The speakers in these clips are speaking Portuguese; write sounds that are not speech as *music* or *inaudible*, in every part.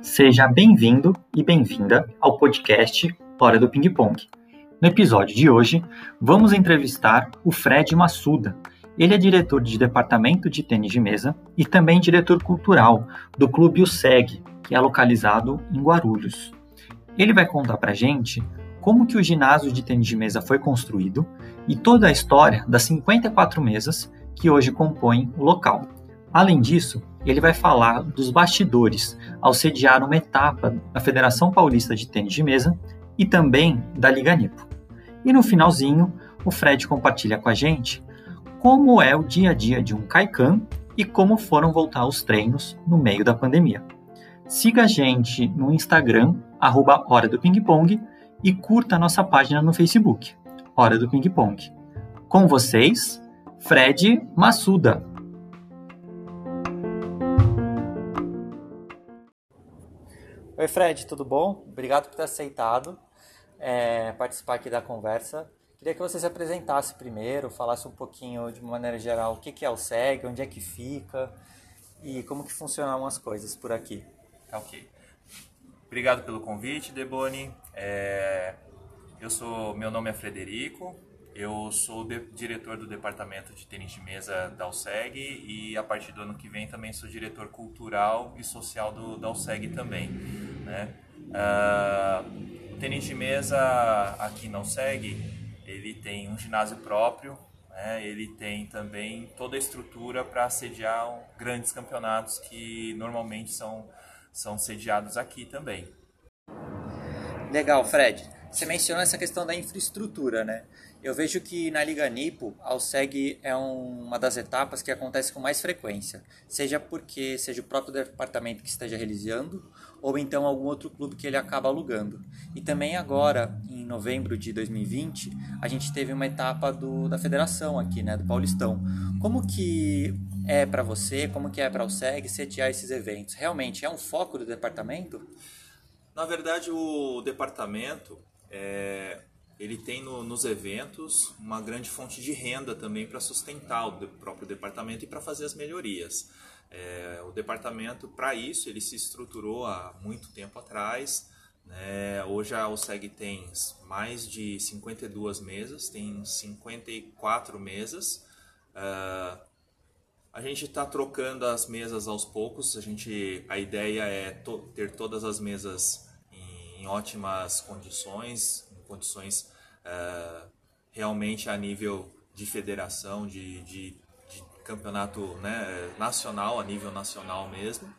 Seja bem-vindo e bem-vinda ao podcast Hora do Ping Pong. No episódio de hoje, vamos entrevistar o Fred Massuda. Ele é diretor de departamento de tênis de mesa e também diretor cultural do Clube USEG, que é localizado em Guarulhos. Ele vai contar pra gente como que o ginásio de tênis de mesa foi construído e toda a história das 54 mesas que hoje compõem o local. Além disso, ele vai falar dos bastidores ao sediar uma etapa da Federação Paulista de Tênis de Mesa e também da Liga Nipo. E no finalzinho, o Fred compartilha com a gente como é o dia a dia de um Kaikan e como foram voltar os treinos no meio da pandemia. Siga a gente no Instagram, arroba Hora do Ping Pong, e curta a nossa página no Facebook, Hora do Ping Pong. Com vocês, Fred Massuda. Oi, Fred, tudo bom? Obrigado por ter aceitado é, participar aqui da conversa. Queria que você se apresentasse primeiro, falasse um pouquinho de maneira geral o que é o SEG, onde é que fica e como que funcionam as coisas por aqui. Tá ok. Obrigado pelo convite, Deboni. É, eu sou, meu nome é Frederico, eu sou de, diretor do departamento de tênis de mesa da USEG e a partir do ano que vem também sou diretor cultural e social do, da USEG também. Né? Uh, o tênis de mesa aqui na USEG ele tem um ginásio próprio, né? ele tem também toda a estrutura para sediar grandes campeonatos que normalmente são, são sediados aqui também. Legal, Fred. Você menciona essa questão da infraestrutura, né? Eu vejo que na Liga Nipo, a OSEG é um, uma das etapas que acontece com mais frequência, seja porque seja o próprio departamento que esteja realizando, ou então algum outro clube que ele acaba alugando. E também agora, em novembro de 2020, a gente teve uma etapa do, da federação aqui, né, do Paulistão. Como que é para você, como que é para o SEG sediar esses eventos? Realmente é um foco do departamento? Na verdade, o departamento é, ele tem no, nos eventos uma grande fonte de renda também para sustentar o próprio departamento e para fazer as melhorias. É, o departamento, para isso, ele se estruturou há muito tempo atrás. Né? Hoje a OSEG tem mais de 52 mesas, tem 54 mesas. Uh, a gente está trocando as mesas aos poucos. A, gente, a ideia é to, ter todas as mesas em, em ótimas condições, condições uh, realmente a nível de federação, de, de, de campeonato né, nacional, a nível nacional mesmo.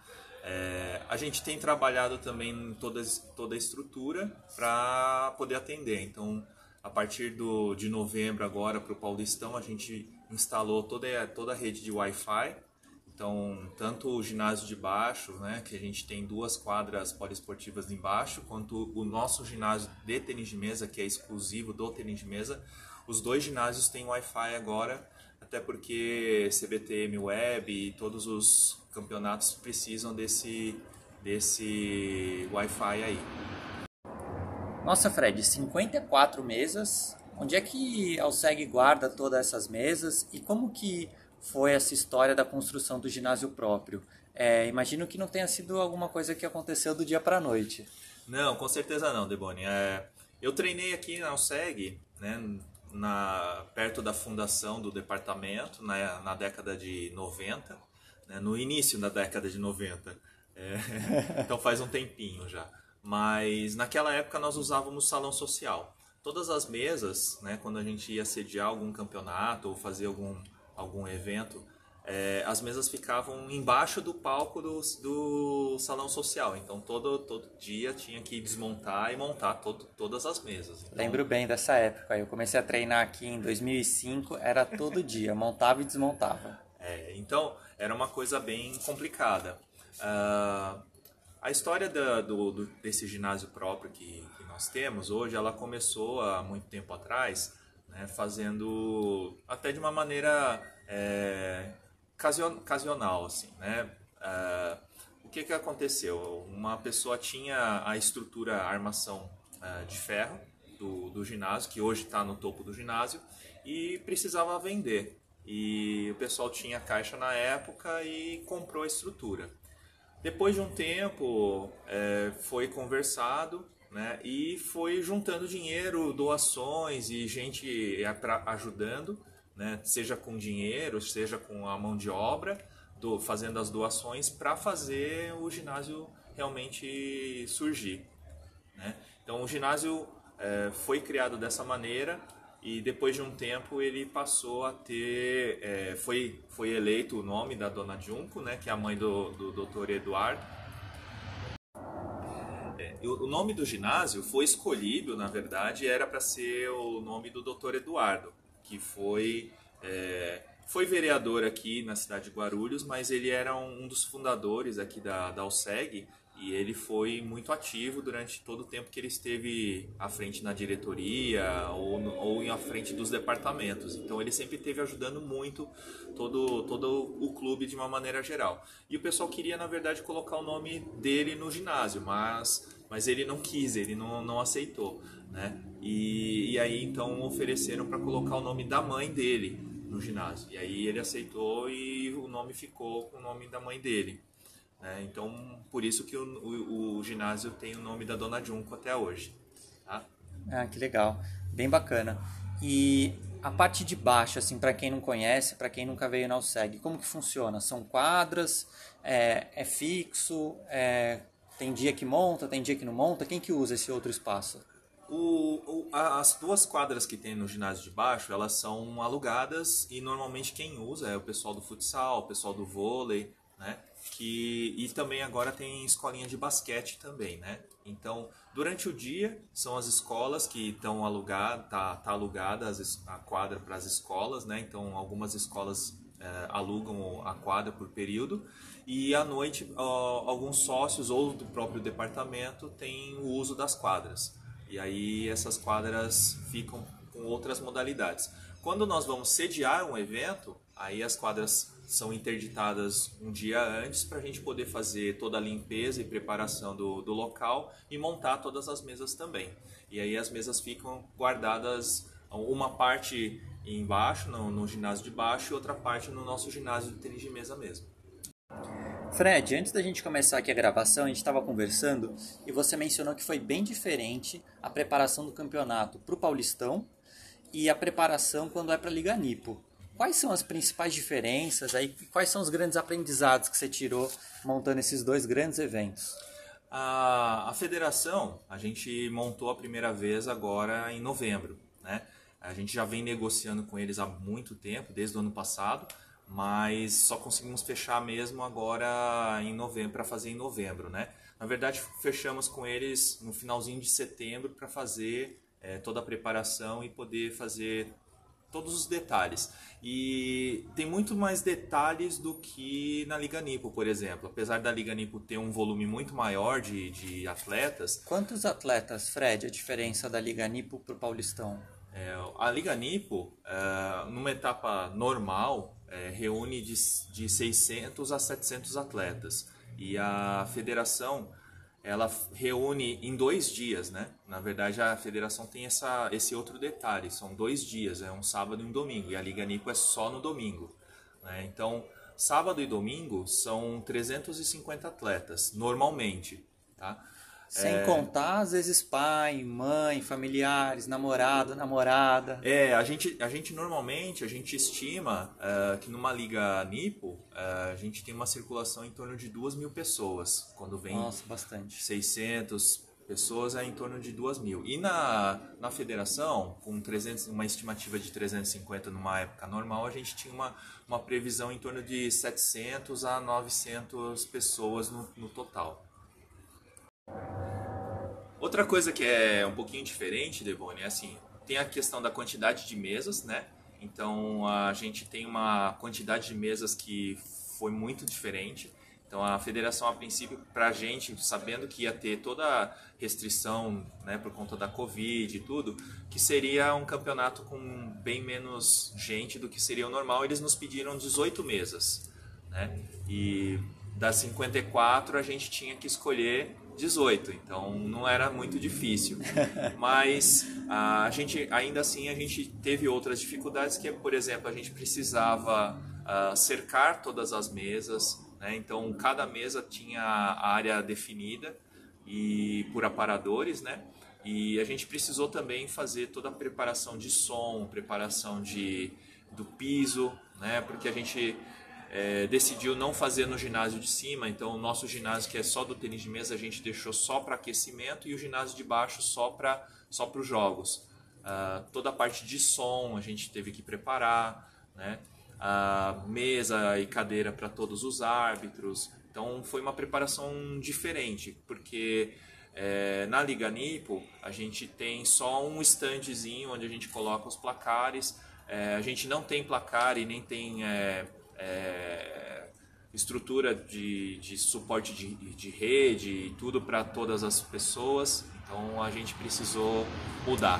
É, a gente tem trabalhado também toda, toda a estrutura para poder atender. Então, a partir do, de novembro agora para o Paulistão, a gente instalou toda, toda a rede de Wi-Fi então, tanto o ginásio de baixo, né, que a gente tem duas quadras poliesportivas embaixo, quanto o nosso ginásio de tênis de mesa, que é exclusivo do tênis de mesa, os dois ginásios têm Wi-Fi agora, até porque CBTM Web e todos os campeonatos precisam desse, desse Wi-Fi aí. Nossa, Fred, 54 mesas. Onde é que a Alseg guarda todas essas mesas e como que foi essa história da construção do ginásio próprio. É, imagino que não tenha sido alguma coisa que aconteceu do dia para a noite. Não, com certeza não, Deboni. É, eu treinei aqui na USEG, né, na, perto da fundação do departamento, na, na década de 90, né, no início da década de 90. É, *laughs* então faz um tempinho já. Mas naquela época nós usávamos salão social. Todas as mesas, né, quando a gente ia sediar algum campeonato ou fazer algum algum evento, é, as mesas ficavam embaixo do palco do, do salão social. Então todo, todo dia tinha que desmontar e montar todo, todas as mesas. Então, Lembro bem dessa época. Eu comecei a treinar aqui em 2005, era todo dia, montava e desmontava. É, então era uma coisa bem complicada. Uh, a história da, do, do, desse ginásio próprio que, que nós temos hoje, ela começou há muito tempo atrás né, fazendo até de uma maneira é, ocasional, assim, né? Uh, o que que aconteceu? Uma pessoa tinha a estrutura, a armação uh, de ferro do, do ginásio, que hoje está no topo do ginásio, e precisava vender. e o pessoal tinha caixa na época e comprou a estrutura. Depois de um tempo, é, foi conversado né, e foi juntando dinheiro, doações e gente ajudando, né, seja com dinheiro, seja com a mão de obra, do, fazendo as doações para fazer o ginásio realmente surgir. Né? Então, o ginásio é, foi criado dessa maneira e depois de um tempo ele passou a ter é, foi foi eleito o nome da dona Junco né que é a mãe do, do Dr. Eduardo é, o nome do ginásio foi escolhido na verdade era para ser o nome do Dr. Eduardo que foi é, foi vereador aqui na cidade de Guarulhos mas ele era um, um dos fundadores aqui da da USEG e ele foi muito ativo durante todo o tempo que ele esteve à frente na diretoria ou, no, ou à frente dos departamentos. Então ele sempre esteve ajudando muito todo, todo o clube de uma maneira geral. E o pessoal queria, na verdade, colocar o nome dele no ginásio, mas, mas ele não quis, ele não, não aceitou. Né? E, e aí então ofereceram para colocar o nome da mãe dele no ginásio. E aí ele aceitou e o nome ficou com o nome da mãe dele. Né? Então, por isso que o, o, o, ginásio tem o nome da Dona Junco até hoje. Tá? Ah, que legal. Bem bacana. E a parte de baixo, assim, para quem não conhece, para quem nunca veio na USEG, como que funciona? São quadras? É, é fixo? É, tem dia que monta, tem dia que não monta? Quem que usa esse outro espaço? O, o, as duas quadras que tem no ginásio de baixo, elas são alugadas e normalmente quem usa é o pessoal do futsal, o pessoal do vôlei, né? que e também agora tem escolinha de basquete também, né? Então, durante o dia são as escolas que estão alugadas, tá, tá alugada a quadra para as escolas, né? Então, algumas escolas é, alugam a quadra por período e à noite ó, alguns sócios ou do próprio departamento têm o uso das quadras. E aí essas quadras ficam com outras modalidades. Quando nós vamos sediar um evento, aí as quadras são interditadas um dia antes para a gente poder fazer toda a limpeza e preparação do, do local e montar todas as mesas também. E aí as mesas ficam guardadas, uma parte embaixo, no, no ginásio de baixo, e outra parte no nosso ginásio de tênis de mesa mesmo. Fred, antes da gente começar aqui a gravação, a gente estava conversando e você mencionou que foi bem diferente a preparação do campeonato para o Paulistão e a preparação quando é para a Liga Nipo. Quais são as principais diferenças aí? Quais são os grandes aprendizados que você tirou montando esses dois grandes eventos? A, a federação, a gente montou a primeira vez agora em novembro, né? A gente já vem negociando com eles há muito tempo, desde o ano passado, mas só conseguimos fechar mesmo agora em novembro, para fazer em novembro, né? Na verdade, fechamos com eles no finalzinho de setembro para fazer é, toda a preparação e poder fazer todos os detalhes. E tem muito mais detalhes do que na Liga Nipo, por exemplo. Apesar da Liga Nipo ter um volume muito maior de, de atletas. Quantos atletas, Fred, a diferença da Liga Nipo para o Paulistão? É, a Liga Nipo, é, numa etapa normal, é, reúne de, de 600 a 700 atletas. E a federação ela reúne em dois dias, né? Na verdade, a federação tem essa, esse outro detalhe, são dois dias, é um sábado e um domingo, e a Liga Nipo é só no domingo. Né? Então, sábado e domingo são 350 atletas, normalmente, tá? Sem é... contar, às vezes, pai, mãe, familiares, namorado, namorada. É, a gente, a gente normalmente, a gente estima uh, que numa liga NIPO, uh, a gente tem uma circulação em torno de duas mil pessoas. Quando vem Nossa, bastante. 600 pessoas, é em torno de duas mil. E na, na federação, com 300, uma estimativa de 350 numa época normal, a gente tinha uma, uma previsão em torno de 700 a 900 pessoas no, no total. Outra coisa que é um pouquinho diferente, Devone, é assim, tem a questão da quantidade de mesas, né? Então a gente tem uma quantidade de mesas que foi muito diferente. Então a federação, a princípio, para a gente, sabendo que ia ter toda restrição né, por conta da Covid e tudo, que seria um campeonato com bem menos gente do que seria o normal, eles nos pediram 18 mesas. Né? E das 54 a gente tinha que escolher 18, então não era muito difícil. *laughs* Mas a gente, ainda assim, a gente teve outras dificuldades, que é, por exemplo, a gente precisava uh, cercar todas as mesas, né? então cada mesa tinha a área definida e por aparadores, né? E a gente precisou também fazer toda a preparação de som, preparação de, do piso, né? Porque a gente é, decidiu não fazer no ginásio de cima, então o nosso ginásio que é só do tênis de mesa a gente deixou só para aquecimento e o ginásio de baixo só para só os jogos. Uh, toda a parte de som a gente teve que preparar, né? A mesa e cadeira para todos os árbitros. Então foi uma preparação diferente, porque é, na Liga Nipo a gente tem só um standzinho onde a gente coloca os placares. É, a gente não tem placar e nem tem é, é, estrutura de, de suporte de, de rede e tudo para todas as pessoas, então a gente precisou mudar.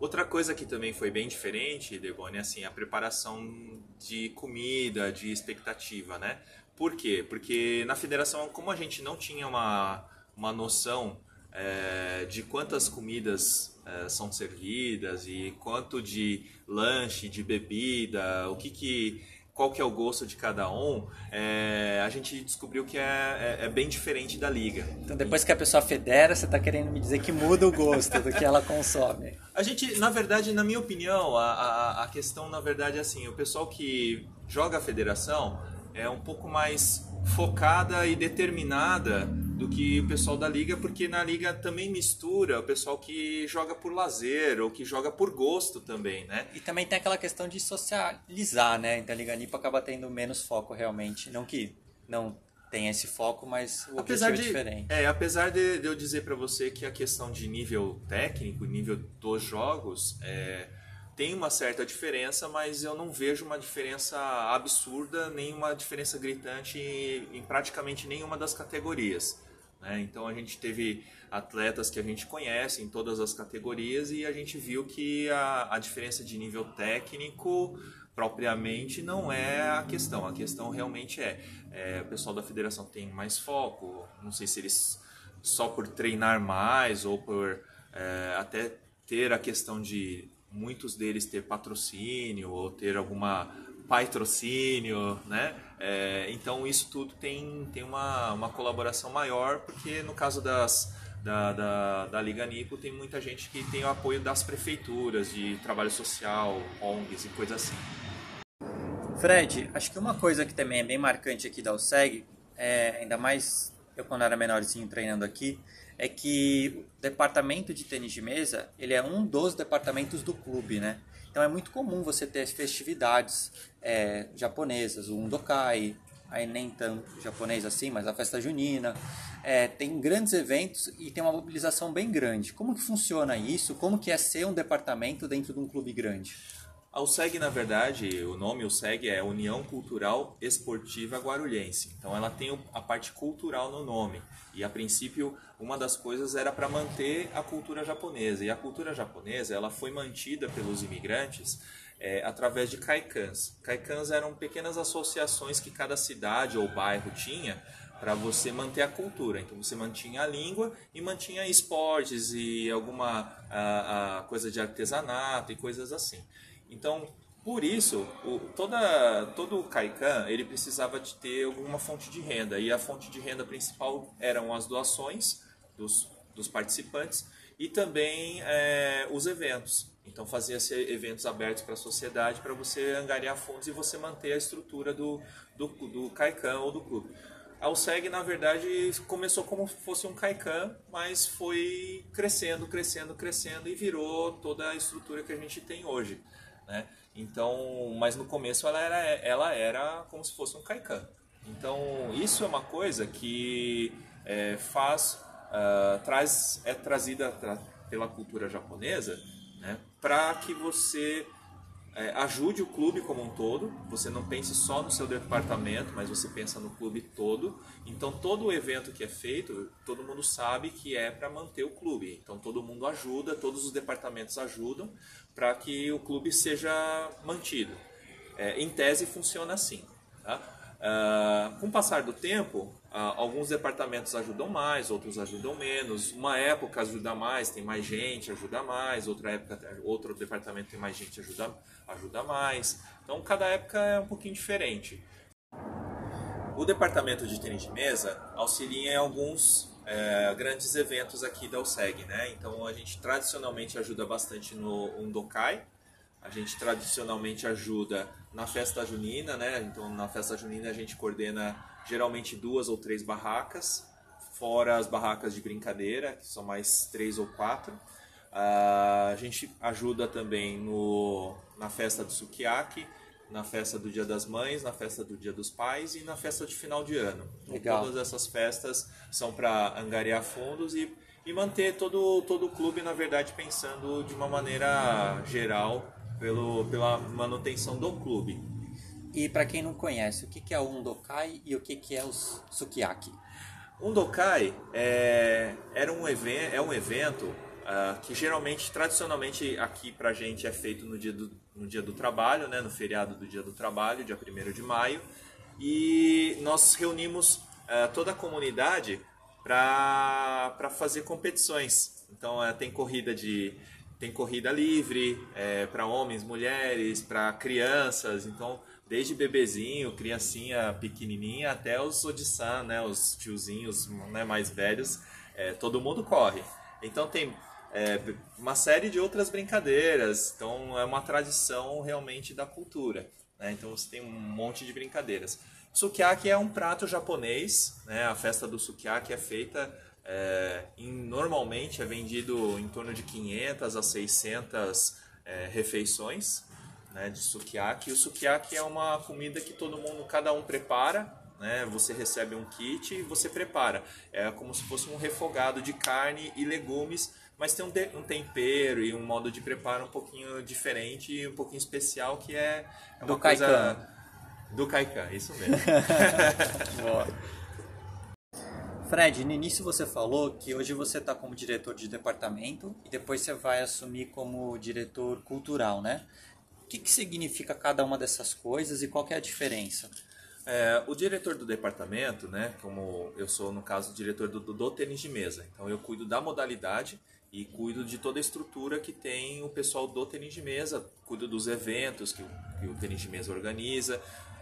Outra coisa que também foi bem diferente, Debone, é assim, a preparação de comida, de expectativa, né? Por quê? Porque na federação, como a gente não tinha uma, uma noção é, de quantas comidas é, são servidas e quanto de lanche, de bebida, o que que qual que é o gosto de cada um, é, a gente descobriu que é, é, é, bem diferente da liga. Então depois que a pessoa federa, você está querendo me dizer que muda o gosto do que ela consome? A gente, na verdade, na minha opinião, a, a, a questão, na verdade, é assim, o pessoal que joga a federação é um pouco mais focada e determinada do que o pessoal da liga, porque na liga também mistura o pessoal que joga por lazer ou que joga por gosto também, né? E também tem aquela questão de socializar, né? Então a Liga Nipo acaba tendo menos foco realmente, não que não tenha esse foco, mas o apesar objetivo é de, é diferente. É, apesar de, de eu dizer para você que a questão de nível técnico, nível dos jogos, é, tem uma certa diferença, mas eu não vejo uma diferença absurda, nem uma diferença gritante em praticamente nenhuma das categorias. Né? Então a gente teve atletas que a gente conhece em todas as categorias e a gente viu que a, a diferença de nível técnico propriamente não é a questão. A questão realmente é, é, o pessoal da federação tem mais foco, não sei se eles só por treinar mais ou por é, até ter a questão de muitos deles ter patrocínio ou ter alguma patrocínio, né? É, então isso tudo tem, tem uma, uma colaboração maior, porque no caso das, da, da, da Liga Nipo tem muita gente que tem o apoio das prefeituras, de trabalho social, ONGs e coisas assim. Fred, acho que uma coisa que também é bem marcante aqui da USEG, é, ainda mais eu quando era menorzinho treinando aqui, é que o departamento de tênis de mesa ele é um dos departamentos do clube, né? Então é muito comum você ter festividades é, japonesas, o Undokai, aí nem tão japonês assim, mas a festa junina. É, tem grandes eventos e tem uma mobilização bem grande. Como que funciona isso? Como que é ser um departamento dentro de um clube grande? A USEG, na verdade, o nome USEG é União Cultural Esportiva Guarulhense. Então ela tem a parte cultural no nome. E a princípio, uma das coisas era para manter a cultura japonesa. E a cultura japonesa, ela foi mantida pelos imigrantes é, através de kaikans. Kaikans eram pequenas associações que cada cidade ou bairro tinha para você manter a cultura. Então você mantinha a língua e mantinha esportes e alguma a, a coisa de artesanato e coisas assim. Então, por isso, o, toda, todo o Kaikan ele precisava de ter alguma fonte de renda. E a fonte de renda principal eram as doações dos, dos participantes e também é, os eventos. Então fazia-se eventos abertos para a sociedade para você angariar fundos e você manter a estrutura do, do, do Kaikan ou do clube. A USEG, na verdade, começou como fosse um Kaikan, mas foi crescendo, crescendo, crescendo e virou toda a estrutura que a gente tem hoje. Né? Então, mas no começo ela era, ela era como se fosse um kaikan. Então, isso é uma coisa que é, faz, uh, traz, é trazida tra pela cultura japonesa né, para que você é, ajude o clube como um todo. Você não pense só no seu departamento, mas você pensa no clube todo. Então, todo o evento que é feito, todo mundo sabe que é para manter o clube. Então, todo mundo ajuda, todos os departamentos ajudam para que o clube seja mantido. É, em tese, funciona assim. Tá? Uh, com o passar do tempo, uh, alguns departamentos ajudam mais, outros ajudam menos. Uma época ajuda mais, tem mais gente, ajuda mais. Outra época, outro departamento tem mais gente, ajuda, ajuda mais. Então, cada época é um pouquinho diferente. O departamento de tênis de mesa auxilia em alguns é, grandes eventos aqui da USEG, né? Então, a gente tradicionalmente ajuda bastante no Undokai, a gente tradicionalmente ajuda na festa junina, né? Então, na festa junina a gente coordena geralmente duas ou três barracas, fora as barracas de brincadeira, que são mais três ou quatro. Uh, a gente ajuda também no, na festa do sukiyaki, na festa do Dia das Mães, na festa do Dia dos Pais e na festa de final de ano. Legal. Todas essas festas são para angariar fundos e, e manter todo, todo o clube, na verdade, pensando de uma maneira geral pelo, pela manutenção do clube. E para quem não conhece, o que é o Undokai e o que é o Sukiyaki? Undokai é, era um evento, é um evento uh, que geralmente, tradicionalmente, aqui para gente é feito no dia, do, no dia do trabalho, né, no feriado do dia do trabalho, dia 1 de maio. E nós reunimos uh, toda a comunidade para fazer competições. Então, uh, tem corrida de tem corrida livre é, para homens, mulheres, para crianças. Então, desde bebezinho, criancinha pequenininha, até os Odissan, né, os tiozinhos né, mais velhos, é, todo mundo corre. Então, tem é, uma série de outras brincadeiras. Então, é uma tradição realmente da cultura. Né? Então, você tem um monte de brincadeiras. Sukiyaki é um prato japonês. Né? A festa do sukiyaki é feita é, em, normalmente é vendido em torno de 500 a 600 é, refeições né, de sukiyaki. E o sukiyaki é uma comida que todo mundo, cada um prepara. Né, você recebe um kit e você prepara. É como se fosse um refogado de carne e legumes, mas tem um, um tempero e um modo de preparo um pouquinho diferente e um pouquinho especial que é, é uma do coisa... Kaikan. Do Kaikan, isso mesmo. *laughs* Fred, no início você falou que hoje você está como diretor de departamento e depois você vai assumir como diretor cultural, né? Que, que significa cada uma dessas coisas e qual é a diferença? É, o diretor do departamento, né, como eu sou, no caso, diretor do, do, do tênis de mesa, então eu cuido da modalidade e cuido de toda a estrutura que tem o pessoal do tênis de mesa, cuido dos eventos que o, que o tênis de mesa organiza,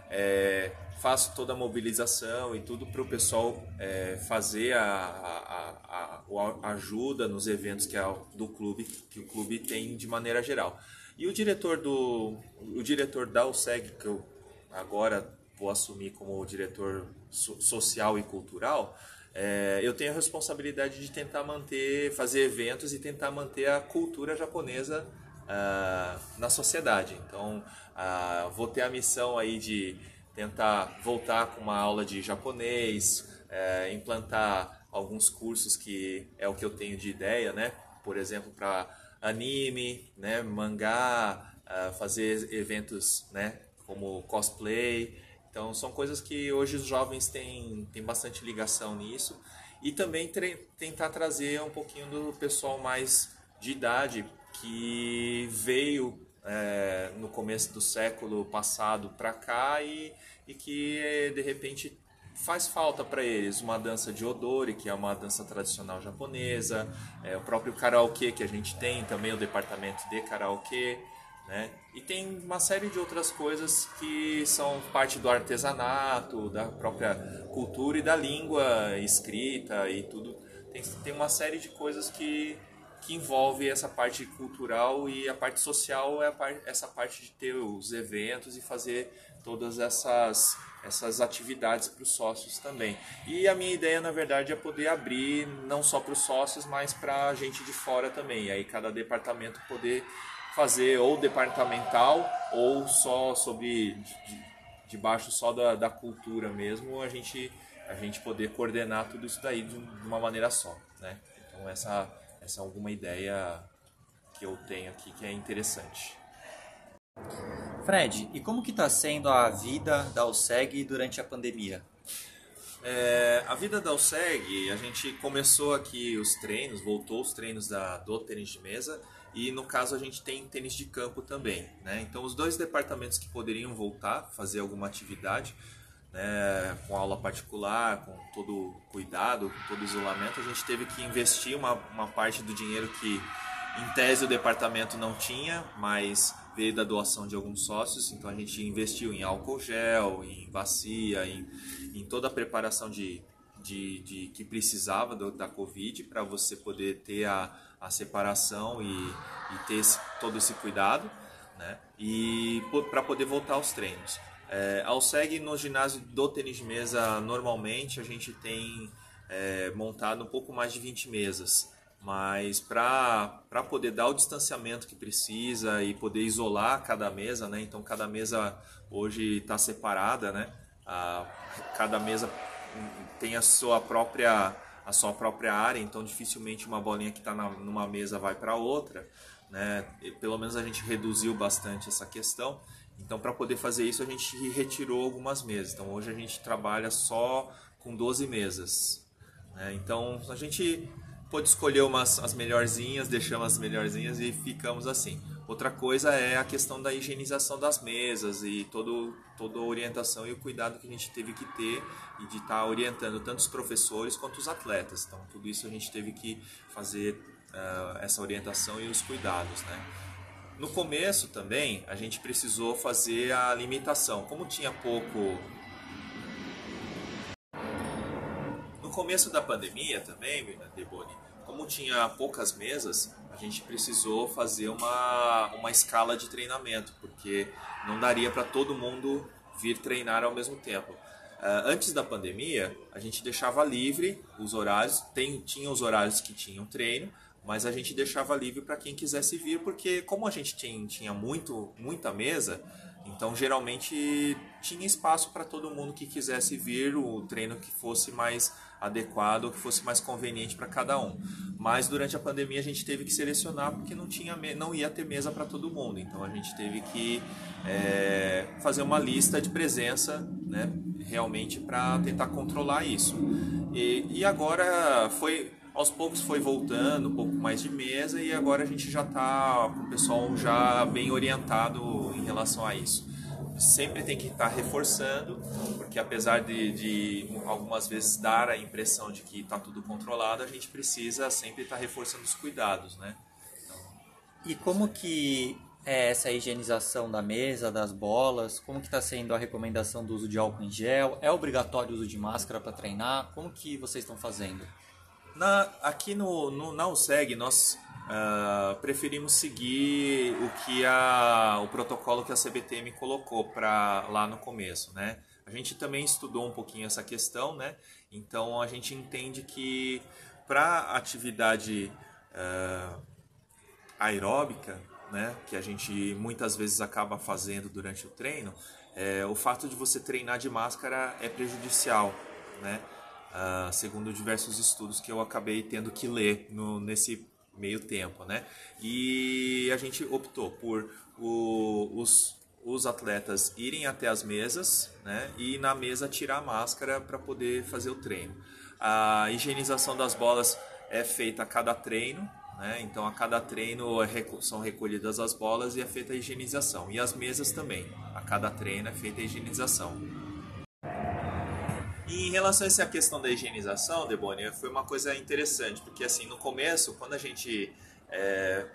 é, faço toda a mobilização e tudo para o pessoal é, fazer a, a, a, a, ajuda nos eventos que é do clube que o clube tem de maneira geral e o diretor do o diretor da USEG que eu agora vou assumir como diretor so, social e cultural é, eu tenho a responsabilidade de tentar manter fazer eventos e tentar manter a cultura japonesa uh, na sociedade então uh, vou ter a missão aí de tentar voltar com uma aula de japonês, é, implantar alguns cursos que é o que eu tenho de ideia, né? Por exemplo, para anime, né? mangá, uh, fazer eventos, né? Como cosplay. Então, são coisas que hoje os jovens têm, têm bastante ligação nisso. E também tentar trazer um pouquinho do pessoal mais de idade que veio é, no começo do século passado para cá e, e que de repente faz falta para eles uma dança de odori, que é uma dança tradicional japonesa, é, o próprio karaokê que a gente tem, também o departamento de karaokê, né? E tem uma série de outras coisas que são parte do artesanato, da própria cultura e da língua escrita e tudo. Tem, tem uma série de coisas que que envolve essa parte cultural e a parte social é parte, essa parte de ter os eventos e fazer todas essas essas atividades para os sócios também. E a minha ideia, na verdade, é poder abrir não só para os sócios, mas para a gente de fora também. E aí cada departamento poder fazer ou departamental ou só sobre debaixo só da, da cultura mesmo, a gente a gente poder coordenar tudo isso daí de uma maneira só, né? Então essa essa é alguma ideia que eu tenho aqui que é interessante. Fred, e como que está sendo a vida da OSEG durante a pandemia? É, a vida da OSEG, a gente começou aqui os treinos, voltou os treinos da, do tênis de mesa e no caso a gente tem tênis de campo também. Né? Então os dois departamentos que poderiam voltar, fazer alguma atividade, né, com aula particular, com todo cuidado, com todo isolamento, a gente teve que investir uma, uma parte do dinheiro que, em tese, o departamento não tinha, mas da doação de alguns sócios, então a gente investiu em álcool gel, em bacia, em, em toda a preparação de, de, de que precisava do, da Covid para você poder ter a, a separação e, e ter esse, todo esse cuidado, né? E para poder voltar aos treinos. É, ao SEG, no ginásio do tênis de mesa, normalmente a gente tem é, montado um pouco mais de 20 mesas. Mas para poder dar o distanciamento que precisa e poder isolar cada mesa, né? Então cada mesa hoje está separada, né? Cada mesa tem a sua própria a sua própria área, então dificilmente uma bolinha que está numa mesa vai para outra, né? Pelo menos a gente reduziu bastante essa questão. Então, para poder fazer isso, a gente retirou algumas mesas. Então, hoje a gente trabalha só com 12 mesas. Né? Então, a gente pôde escolher umas as melhorzinhas, deixamos as melhorzinhas e ficamos assim. Outra coisa é a questão da higienização das mesas e todo, toda a orientação e o cuidado que a gente teve que ter e de estar tá orientando tanto os professores quanto os atletas. Então, tudo isso a gente teve que fazer uh, essa orientação e os cuidados, né? No começo também a gente precisou fazer a limitação. Como tinha pouco. Começo da pandemia também, Deboni, como tinha poucas mesas, a gente precisou fazer uma, uma escala de treinamento, porque não daria para todo mundo vir treinar ao mesmo tempo. Uh, antes da pandemia, a gente deixava livre os horários, tem, tinha os horários que tinham treino, mas a gente deixava livre para quem quisesse vir, porque como a gente tinha, tinha muito, muita mesa, então geralmente tinha espaço para todo mundo que quisesse vir, o treino que fosse mais adequado, que fosse mais conveniente para cada um. Mas durante a pandemia a gente teve que selecionar porque não tinha não ia ter mesa para todo mundo. Então a gente teve que é, fazer uma lista de presença, né, realmente para tentar controlar isso. E, e agora foi aos poucos foi voltando um pouco mais de mesa e agora a gente já está com o pessoal já bem orientado em relação a isso. Sempre tem que estar tá reforçando, porque apesar de, de, algumas vezes dar a impressão de que está tudo controlado, a gente precisa sempre estar tá reforçando os cuidados, né? Então... E como que é essa higienização da mesa, das bolas? Como que está sendo a recomendação do uso de álcool em gel? É obrigatório o uso de máscara para treinar? Como que vocês estão fazendo? Na, aqui no, no, na USEG, nós uh, preferimos seguir o que a, o protocolo que a CBTM colocou para lá no começo, né? A gente também estudou um pouquinho essa questão, né? Então a gente entende que para atividade uh, aeróbica, né, que a gente muitas vezes acaba fazendo durante o treino, é, o fato de você treinar de máscara é prejudicial, né? uh, segundo diversos estudos que eu acabei tendo que ler no, nesse meio tempo, né? E a gente optou por o, os, os atletas irem até as mesas, né? E na mesa tirar a máscara para poder fazer o treino. A higienização das bolas é feita a cada treino, né? Então a cada treino é são recolhidas as bolas e é feita a higienização. E as mesas também. A cada treino é feita a higienização. E em relação a essa questão da higienização, Deboni, foi uma coisa interessante, porque assim, no começo, quando a gente é,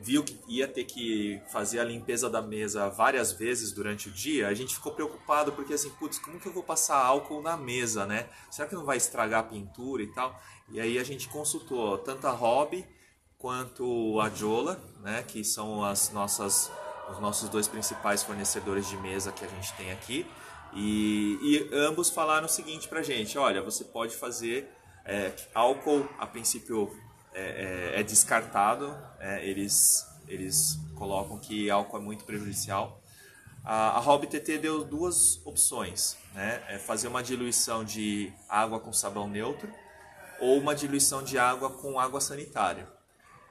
viu que ia ter que fazer a limpeza da mesa várias vezes durante o dia, a gente ficou preocupado, porque assim, putz, como que eu vou passar álcool na mesa, né? Será que não vai estragar a pintura e tal? E aí a gente consultou tanto a Hobby quanto a Jola, né, que são as nossas, os nossos dois principais fornecedores de mesa que a gente tem aqui. E, e ambos falaram o seguinte pra gente: olha, você pode fazer é, álcool, a princípio é, é, é descartado, é, eles, eles colocam que álcool é muito prejudicial. A, a Hobby TT deu duas opções: né? É fazer uma diluição de água com sabão neutro ou uma diluição de água com água sanitária.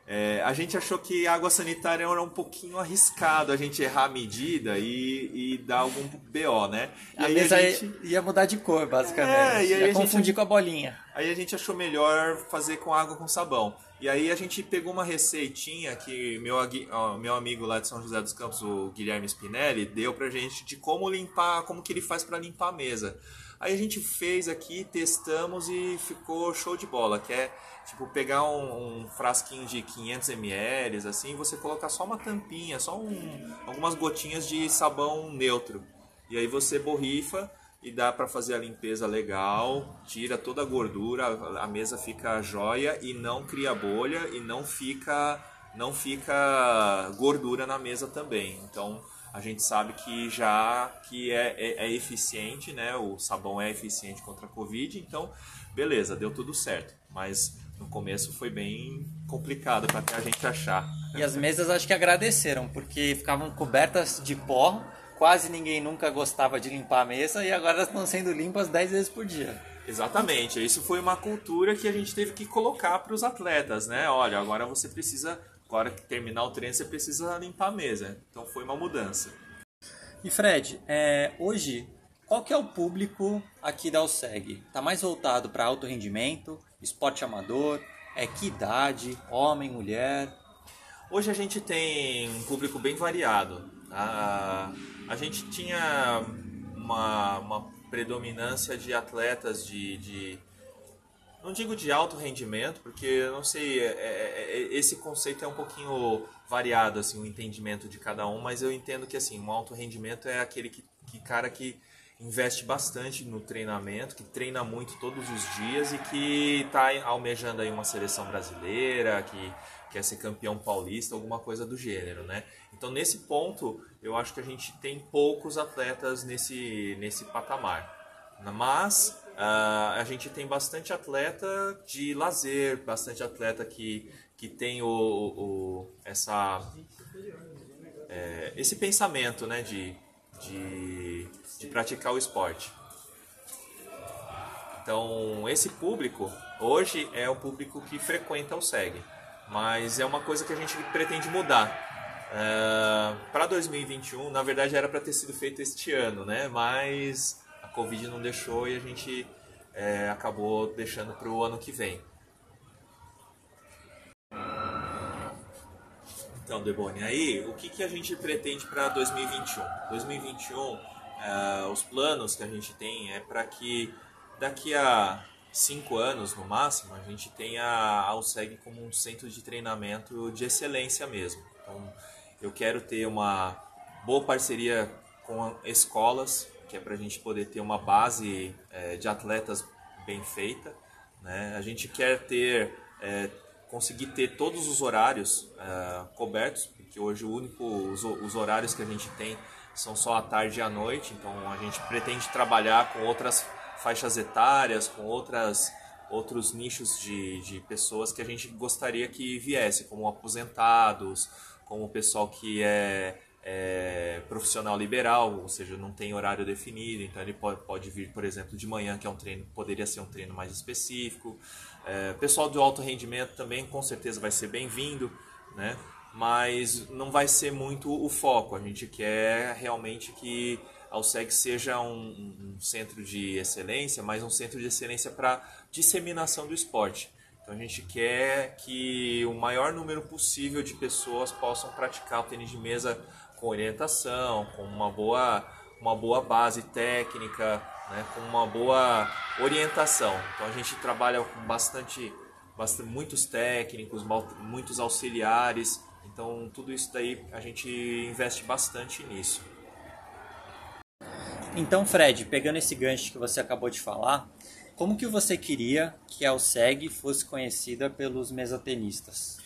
É, a gente achou que a água sanitária era um pouquinho arriscado a gente errar a medida e, e dar algum BO, né? E a mesa a gente... ia mudar de cor, basicamente. É, e aí ia confundir gente... com a bolinha. Aí a gente achou melhor fazer com água com sabão. E aí a gente pegou uma receitinha que meu, meu amigo lá de São José dos Campos, o Guilherme Spinelli, deu pra gente de como limpar, como que ele faz para limpar a mesa. Aí a gente fez aqui, testamos e ficou show de bola, que é tipo pegar um, um frasquinho de 500 ml, assim, você colocar só uma tampinha, só um, algumas gotinhas de sabão neutro. E aí você borrifa e dá para fazer a limpeza legal, tira toda a gordura, a mesa fica jóia e não cria bolha e não fica não fica gordura na mesa também. Então a gente sabe que já que é, é, é, eficiente, né? O sabão é eficiente contra a Covid, então beleza, deu tudo certo. Mas no começo foi bem complicado para a gente achar. E as mesas acho que agradeceram, porque ficavam cobertas de pó, quase ninguém nunca gostava de limpar a mesa e agora estão sendo limpas 10 vezes por dia. Exatamente, isso foi uma cultura que a gente teve que colocar para os atletas, né? Olha, agora você precisa hora que terminar o treino, você precisa limpar a mesa. Então foi uma mudança. E Fred, é, hoje, qual que é o público aqui da OSEG? Está mais voltado para alto rendimento, esporte amador, é que idade, homem, mulher? Hoje a gente tem um público bem variado. A, a gente tinha uma, uma predominância de atletas de, de não digo de alto rendimento, porque eu não sei, é, é, é, esse conceito é um pouquinho variado, assim, o entendimento de cada um, mas eu entendo que, assim, um alto rendimento é aquele que, que cara que investe bastante no treinamento, que treina muito todos os dias e que está almejando aí uma seleção brasileira, que quer ser campeão paulista, alguma coisa do gênero, né? Então, nesse ponto, eu acho que a gente tem poucos atletas nesse, nesse patamar. Mas Uh, a gente tem bastante atleta de lazer, bastante atleta que, que tem o, o essa, é, esse pensamento né, de, de, de praticar o esporte. Então, esse público hoje é o público que frequenta o SEG, mas é uma coisa que a gente pretende mudar. Uh, para 2021, na verdade era para ter sido feito este ano, né? mas Covid não deixou e a gente é, acabou deixando para o ano que vem. Então, Deboni, aí o que, que a gente pretende para 2021? 2021, é, os planos que a gente tem é para que daqui a cinco anos no máximo a gente tenha a Alseg como um centro de treinamento de excelência mesmo. Então, eu quero ter uma boa parceria com escolas que é para a gente poder ter uma base é, de atletas bem feita. Né? A gente quer ter, é, conseguir ter todos os horários é, cobertos, porque hoje o único, os, os, horários que a gente tem são só à tarde e à noite, então a gente pretende trabalhar com outras faixas etárias, com outras outros nichos de, de pessoas que a gente gostaria que viesse, como aposentados, como o pessoal que é é, profissional liberal, ou seja, não tem horário definido, então ele pode, pode vir, por exemplo, de manhã, que é um treino, poderia ser um treino mais específico. É, pessoal do alto rendimento também com certeza vai ser bem-vindo, né? mas não vai ser muito o foco. A gente quer realmente que a USEG seja um, um centro de excelência, mas um centro de excelência para disseminação do esporte. Então a gente quer que o maior número possível de pessoas possam praticar o tênis de mesa com orientação, com uma boa, uma boa base técnica, né, com uma boa orientação. Então a gente trabalha com bastante, bastante muitos técnicos, muitos auxiliares. Então tudo isso daí a gente investe bastante nisso. Então, Fred, pegando esse gancho que você acabou de falar, como que você queria que a Alseg fosse conhecida pelos mesatenistas?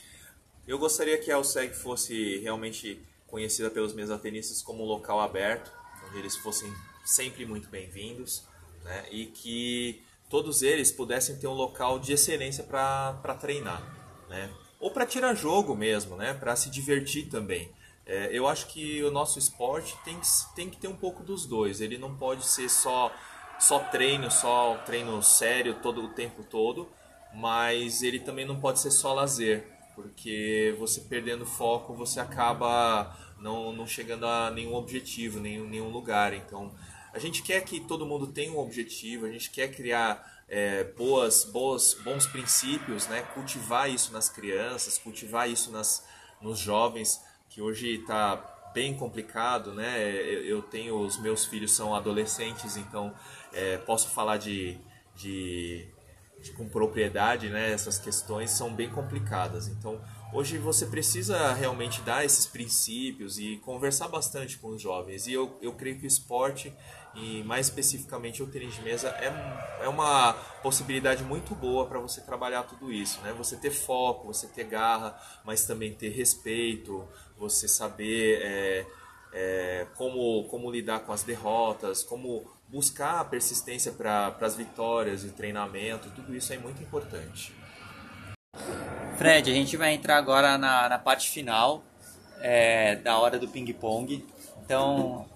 Eu gostaria que a Alseg fosse realmente conhecida pelos mesatenistas como um local aberto, onde eles fossem sempre muito bem-vindos, né? e que todos eles pudessem ter um local de excelência para treinar, né? ou para tirar jogo mesmo, né? para se divertir também. É, eu acho que o nosso esporte tem, tem que ter um pouco dos dois, ele não pode ser só, só treino, só treino sério todo o tempo todo, mas ele também não pode ser só lazer porque você perdendo foco, você acaba não, não chegando a nenhum objetivo, nenhum, nenhum lugar. Então, a gente quer que todo mundo tenha um objetivo, a gente quer criar é, boas, boas, bons princípios, né? cultivar isso nas crianças, cultivar isso nas, nos jovens, que hoje está bem complicado, né? Eu tenho os meus filhos são adolescentes, então é, posso falar de, de, com propriedade, né? Essas questões são bem complicadas. Então hoje você precisa realmente dar esses princípios e conversar bastante com os jovens. E eu, eu creio que o esporte e mais especificamente o tênis de mesa é, é uma possibilidade muito boa para você trabalhar tudo isso, né? Você ter foco, você ter garra, mas também ter respeito, você saber é, é, como, como lidar com as derrotas, como buscar a persistência para as vitórias e treinamento, tudo isso é muito importante. Fred, a gente vai entrar agora na, na parte final é, da hora do ping-pong. Então,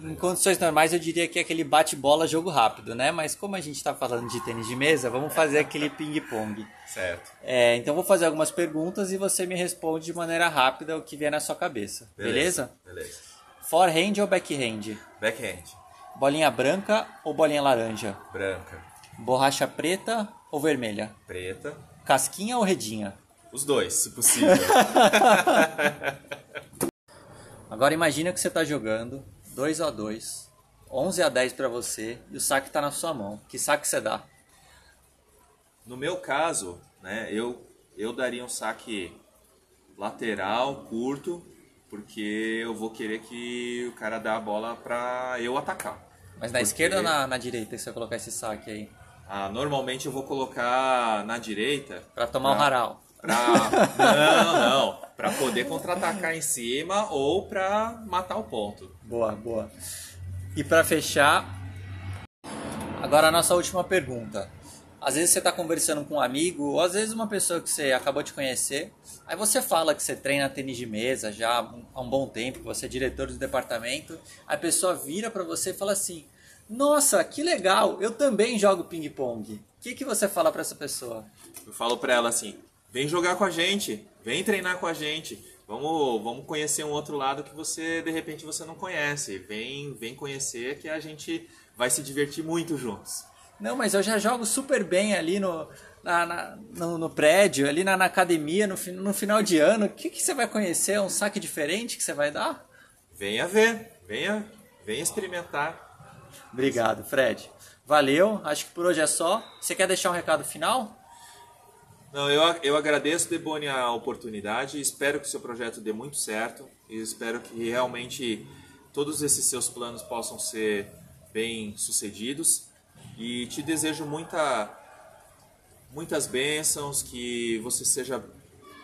em condições normais eu diria que é aquele bate-bola jogo rápido, né? Mas como a gente está falando de tênis de mesa, vamos fazer aquele ping-pong. Certo. É, então vou fazer algumas perguntas e você me responde de maneira rápida o que vier na sua cabeça. Beleza? Beleza. beleza. Forehand ou backhand? Backhand. Bolinha branca ou bolinha laranja? Branca. Borracha preta ou vermelha? Preta. Casquinha ou redinha? Os dois, se possível. *laughs* Agora imagina que você está jogando 2 a 2 11 a 10 para você e o saque está na sua mão. Que saque você dá? No meu caso, né, eu, eu daria um saque lateral, curto, porque eu vou querer que o cara dê a bola para eu atacar. Mas na porque... esquerda ou na, na direita você vai colocar esse saque aí? Ah, normalmente eu vou colocar na direita. Para tomar pra, o haral. Pra, *laughs* não, não. Para poder contra-atacar em cima ou para matar o ponto. Boa, boa. E para fechar, agora a nossa última pergunta. Às vezes você está conversando com um amigo, ou às vezes uma pessoa que você acabou de conhecer, aí você fala que você treina tênis de mesa já há um bom tempo, você é diretor do departamento, a pessoa vira para você e fala assim: Nossa, que legal, eu também jogo ping-pong. O que, que você fala para essa pessoa? Eu falo para ela assim: Vem jogar com a gente, vem treinar com a gente. Vamos, vamos conhecer um outro lado que você de repente você não conhece. Vem, vem conhecer que a gente vai se divertir muito juntos. Não, mas eu já jogo super bem ali no, na, na no, no, prédio, ali na, na academia, no, no, final de ano. O que, que você vai conhecer? Um saque diferente que você vai dar? Venha ver, venha, venha experimentar. Obrigado, Fred. Valeu, acho que por hoje é só. Você quer deixar um recado final? Não, eu, eu agradeço, Deboni, a oportunidade. Espero que o seu projeto dê muito certo e espero que realmente todos esses seus planos possam ser bem sucedidos. E te desejo muita, muitas bênçãos, que você seja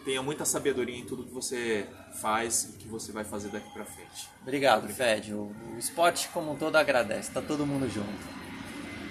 tenha muita sabedoria em tudo que você faz e que você vai fazer daqui para frente. Obrigado, Obrigado. Fred. O, o esporte como um todo agradece. Tá todo mundo junto.